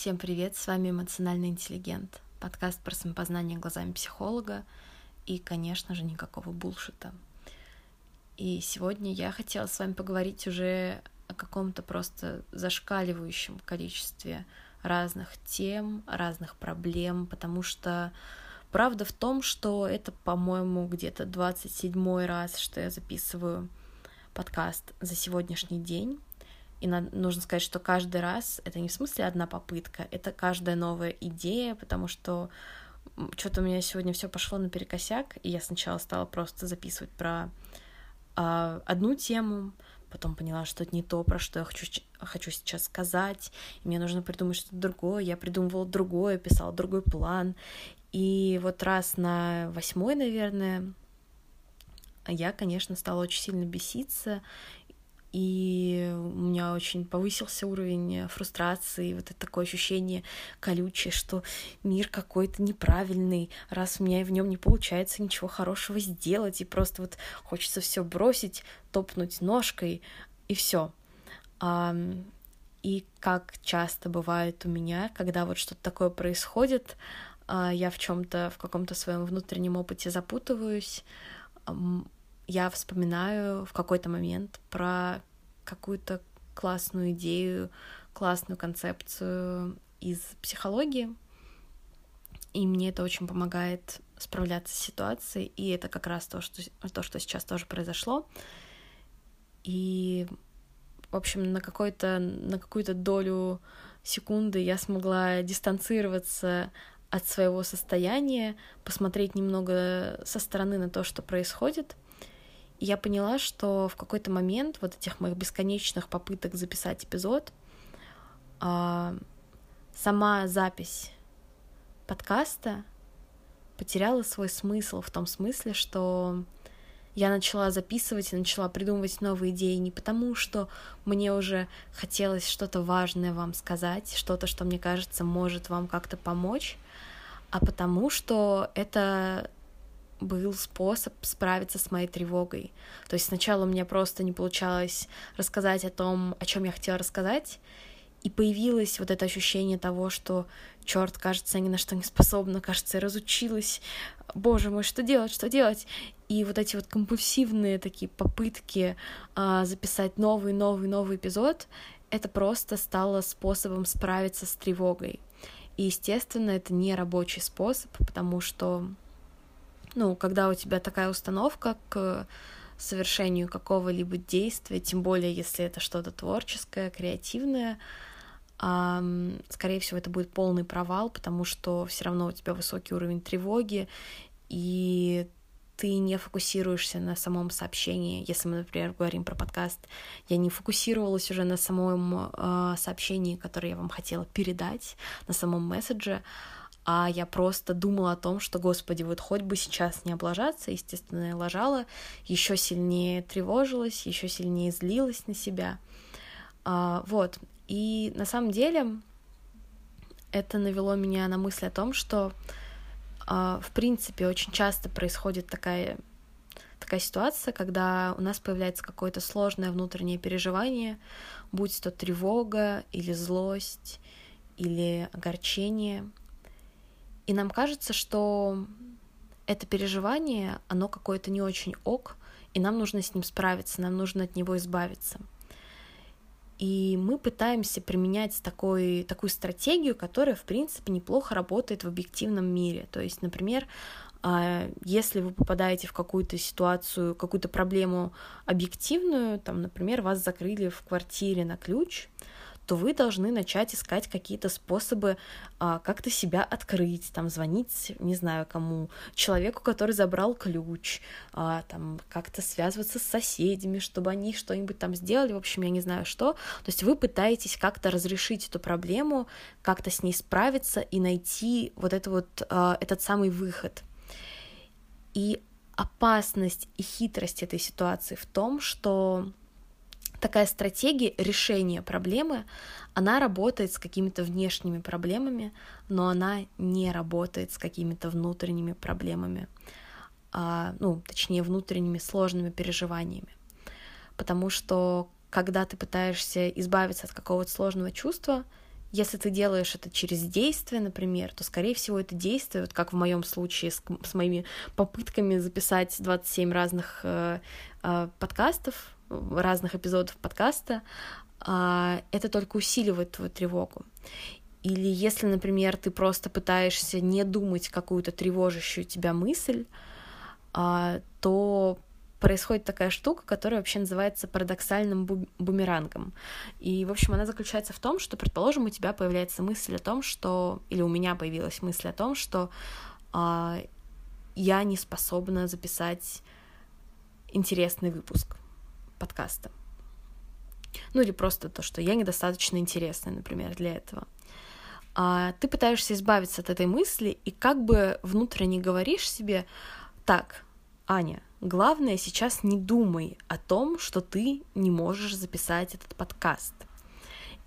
Всем привет, с вами «Эмоциональный интеллигент», подкаст про самопознание глазами психолога и, конечно же, никакого булшита. И сегодня я хотела с вами поговорить уже о каком-то просто зашкаливающем количестве разных тем, разных проблем, потому что правда в том, что это, по-моему, где-то 27 раз, что я записываю подкаст за сегодняшний день. И надо, нужно сказать, что каждый раз это не в смысле одна попытка, это каждая новая идея, потому что что-то у меня сегодня все пошло наперекосяк, и я сначала стала просто записывать про э, одну тему, потом поняла, что это не то, про что я хочу, хочу сейчас сказать, и мне нужно придумать что-то другое, я придумывала другое, писала другой план, и вот раз на восьмой, наверное, я, конечно, стала очень сильно беситься и у меня очень повысился уровень фрустрации, вот это такое ощущение колючее, что мир какой-то неправильный, раз у меня в нем не получается ничего хорошего сделать, и просто вот хочется все бросить, топнуть ножкой, и все. И как часто бывает у меня, когда вот что-то такое происходит, а, я в чем-то, в каком-то своем внутреннем опыте запутываюсь, я вспоминаю в какой-то момент про какую-то классную идею, классную концепцию из психологии, и мне это очень помогает справляться с ситуацией, и это как раз то, что, то, что сейчас тоже произошло. И, в общем, на, какой-то, на какую-то долю секунды я смогла дистанцироваться от своего состояния, посмотреть немного со стороны на то, что происходит — я поняла, что в какой-то момент вот этих моих бесконечных попыток записать эпизод, а, сама запись подкаста потеряла свой смысл в том смысле, что я начала записывать и начала придумывать новые идеи не потому, что мне уже хотелось что-то важное вам сказать, что-то, что мне кажется может вам как-то помочь, а потому что это был способ справиться с моей тревогой. То есть сначала у меня просто не получалось рассказать о том, о чем я хотела рассказать, и появилось вот это ощущение того, что черт, кажется, я ни на что не способна, кажется, я разучилась, боже мой, что делать, что делать? И вот эти вот компульсивные такие попытки а, записать новый, новый, новый эпизод, это просто стало способом справиться с тревогой. И, естественно, это не рабочий способ, потому что ну, когда у тебя такая установка к совершению какого-либо действия, тем более если это что-то творческое, креативное, скорее всего, это будет полный провал, потому что все равно у тебя высокий уровень тревоги, и ты не фокусируешься на самом сообщении. Если мы, например, говорим про подкаст, я не фокусировалась уже на самом э, сообщении, которое я вам хотела передать, на самом месседже, а я просто думала о том, что, господи, вот хоть бы сейчас не облажаться, естественно, я лажала, еще сильнее тревожилась, еще сильнее злилась на себя. А, вот. И на самом деле это навело меня на мысль о том, что а, в принципе очень часто происходит такая такая ситуация, когда у нас появляется какое-то сложное внутреннее переживание, будь то тревога или злость или огорчение, и нам кажется, что это переживание, оно какое-то не очень ок, и нам нужно с ним справиться, нам нужно от него избавиться. И мы пытаемся применять такой, такую стратегию, которая, в принципе, неплохо работает в объективном мире. То есть, например, а, если вы попадаете в какую-то ситуацию, какую-то проблему объективную, там, например, вас закрыли в квартире на ключ, то вы должны начать искать какие-то способы а, как-то себя открыть, там звонить, не знаю кому, человеку, который забрал ключ, а, там как-то связываться с соседями, чтобы они что-нибудь там сделали, в общем, я не знаю что. То есть вы пытаетесь как-то разрешить эту проблему, как-то с ней справиться и найти вот это вот, а, этот самый выход. И опасность и хитрость этой ситуации в том, что такая стратегия решения проблемы, она работает с какими-то внешними проблемами, но она не работает с какими-то внутренними проблемами, а, ну, точнее, внутренними сложными переживаниями. Потому что когда ты пытаешься избавиться от какого-то сложного чувства, если ты делаешь это через действие, например, то, скорее всего, это действие, вот как в моем случае с, с моими попытками записать 27 разных э, э, подкастов, разных эпизодов подкаста, э, это только усиливает твою тревогу. Или если, например, ты просто пытаешься не думать какую-то тревожащую тебя мысль, э, то происходит такая штука, которая вообще называется парадоксальным бу- бумерангом. И, в общем, она заключается в том, что, предположим, у тебя появляется мысль о том, что... Или у меня появилась мысль о том, что а, я не способна записать интересный выпуск подкаста. Ну или просто то, что я недостаточно интересная, например, для этого. А, ты пытаешься избавиться от этой мысли и как бы внутренне говоришь себе, так, Аня, Главное сейчас не думай о том, что ты не можешь записать этот подкаст.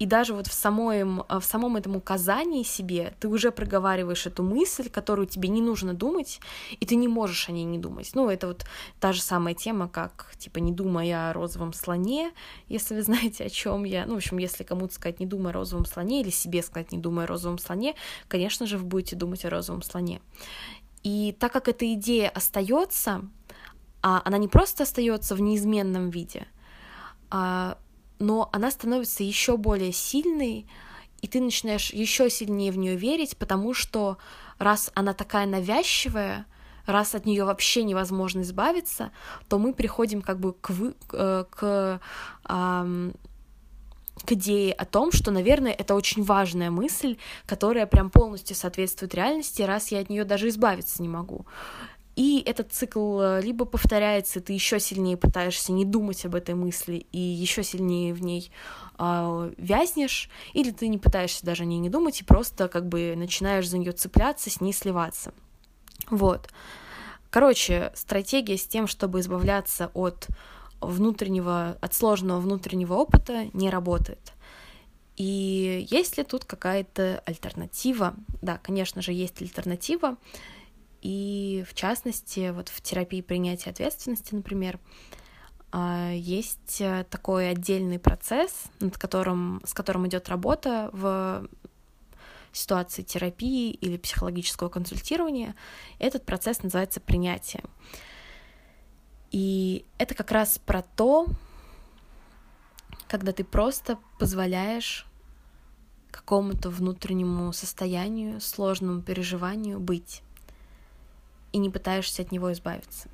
И даже вот в самом, в самом этом указании себе ты уже проговариваешь эту мысль, которую тебе не нужно думать, и ты не можешь о ней не думать. Ну, это вот та же самая тема, как, типа, не думая о розовом слоне, если вы знаете, о чем я. Ну, в общем, если кому-то сказать не думай о розовом слоне, или себе сказать не думай о розовом слоне, конечно же, вы будете думать о розовом слоне. И так как эта идея остается, а она не просто остается в неизменном виде, а, но она становится еще более сильной, и ты начинаешь еще сильнее в нее верить, потому что раз она такая навязчивая, раз от нее вообще невозможно избавиться, то мы приходим как бы к, вы, э, к, к, к идее о том, что, наверное, это очень важная мысль, которая прям полностью соответствует реальности, раз я от нее даже избавиться не могу. И этот цикл э, либо повторяется, ты еще сильнее пытаешься не думать об этой мысли и еще сильнее в ней э, вязнешь, или ты не пытаешься даже о ней не думать и просто как бы начинаешь за нее цепляться, с ней сливаться. Вот. Короче, стратегия с тем, чтобы избавляться от внутреннего, от сложного внутреннего опыта не работает. И есть ли тут какая-то альтернатива? Да, конечно же, есть альтернатива. И в частности, вот в терапии принятия ответственности, например, а, есть э, такой отдельный процесс, над которым, с которым идет работа в ситуации терапии или психологического консультирования. Этот процесс называется принятие. И это как раз про то, когда ты просто позволяешь какому-то внутреннему состоянию, сложному переживанию быть и не пытаешься от него избавиться.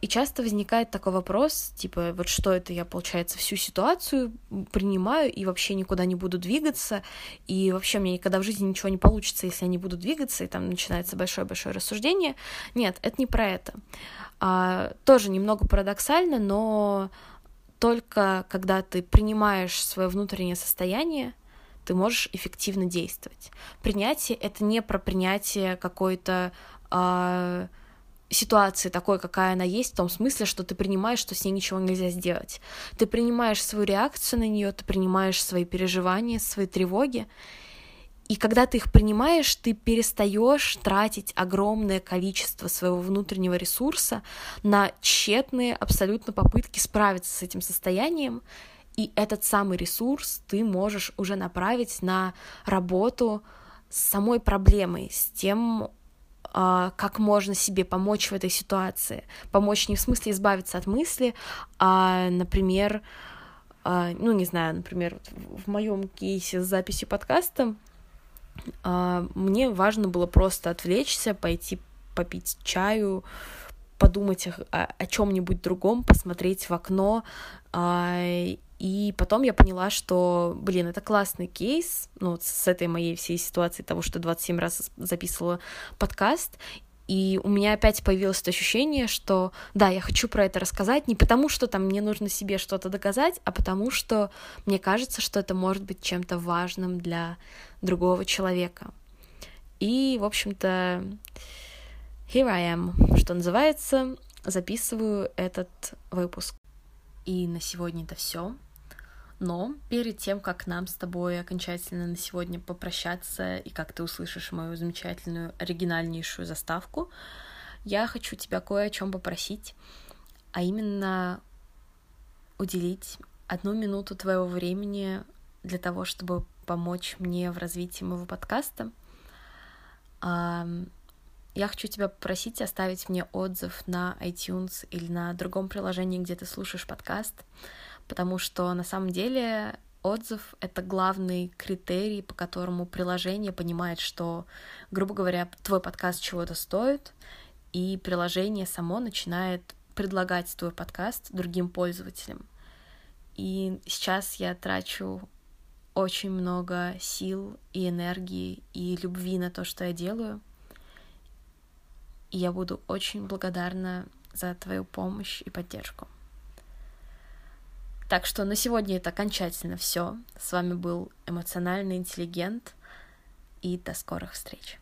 И часто возникает такой вопрос, типа, вот что это я, получается, всю ситуацию принимаю и вообще никуда не буду двигаться, и вообще мне никогда в жизни ничего не получится, если я не буду двигаться, и там начинается большое-большое рассуждение. Нет, это не про это. А, тоже немного парадоксально, но только когда ты принимаешь свое внутреннее состояние, ты можешь эффективно действовать. Принятие — это не про принятие какой-то э, ситуации такой, какая она есть, в том смысле, что ты принимаешь, что с ней ничего нельзя сделать. Ты принимаешь свою реакцию на нее, ты принимаешь свои переживания, свои тревоги. И когда ты их принимаешь, ты перестаешь тратить огромное количество своего внутреннего ресурса на тщетные абсолютно попытки справиться с этим состоянием. И этот самый ресурс ты можешь уже направить на работу с самой проблемой, с тем как можно себе помочь в этой ситуации. Помочь не в смысле избавиться от мысли, а, например, а, ну, не знаю, например, в моем кейсе с записью подкаста мне важно было просто отвлечься, пойти попить чаю, подумать о, о чем-нибудь другом, посмотреть в окно и потом я поняла, что, блин, это классный кейс, ну, вот с этой моей всей ситуацией того, что 27 раз записывала подкаст, и у меня опять появилось это ощущение, что да, я хочу про это рассказать не потому, что там мне нужно себе что-то доказать, а потому что мне кажется, что это может быть чем-то важным для другого человека. И, в общем-то, here I am, что называется, записываю этот выпуск. И на сегодня это все. Но перед тем, как нам с тобой окончательно на сегодня попрощаться и как ты услышишь мою замечательную оригинальнейшую заставку, я хочу тебя кое о чем попросить, а именно уделить одну минуту твоего времени для того, чтобы помочь мне в развитии моего подкаста. Я хочу тебя попросить оставить мне отзыв на iTunes или на другом приложении, где ты слушаешь подкаст, потому что на самом деле отзыв — это главный критерий, по которому приложение понимает, что, грубо говоря, твой подкаст чего-то стоит, и приложение само начинает предлагать твой подкаст другим пользователям. И сейчас я трачу очень много сил и энергии и любви на то, что я делаю — и я буду очень благодарна за твою помощь и поддержку. Так что на сегодня это окончательно все. С вами был эмоциональный интеллигент, и до скорых встреч.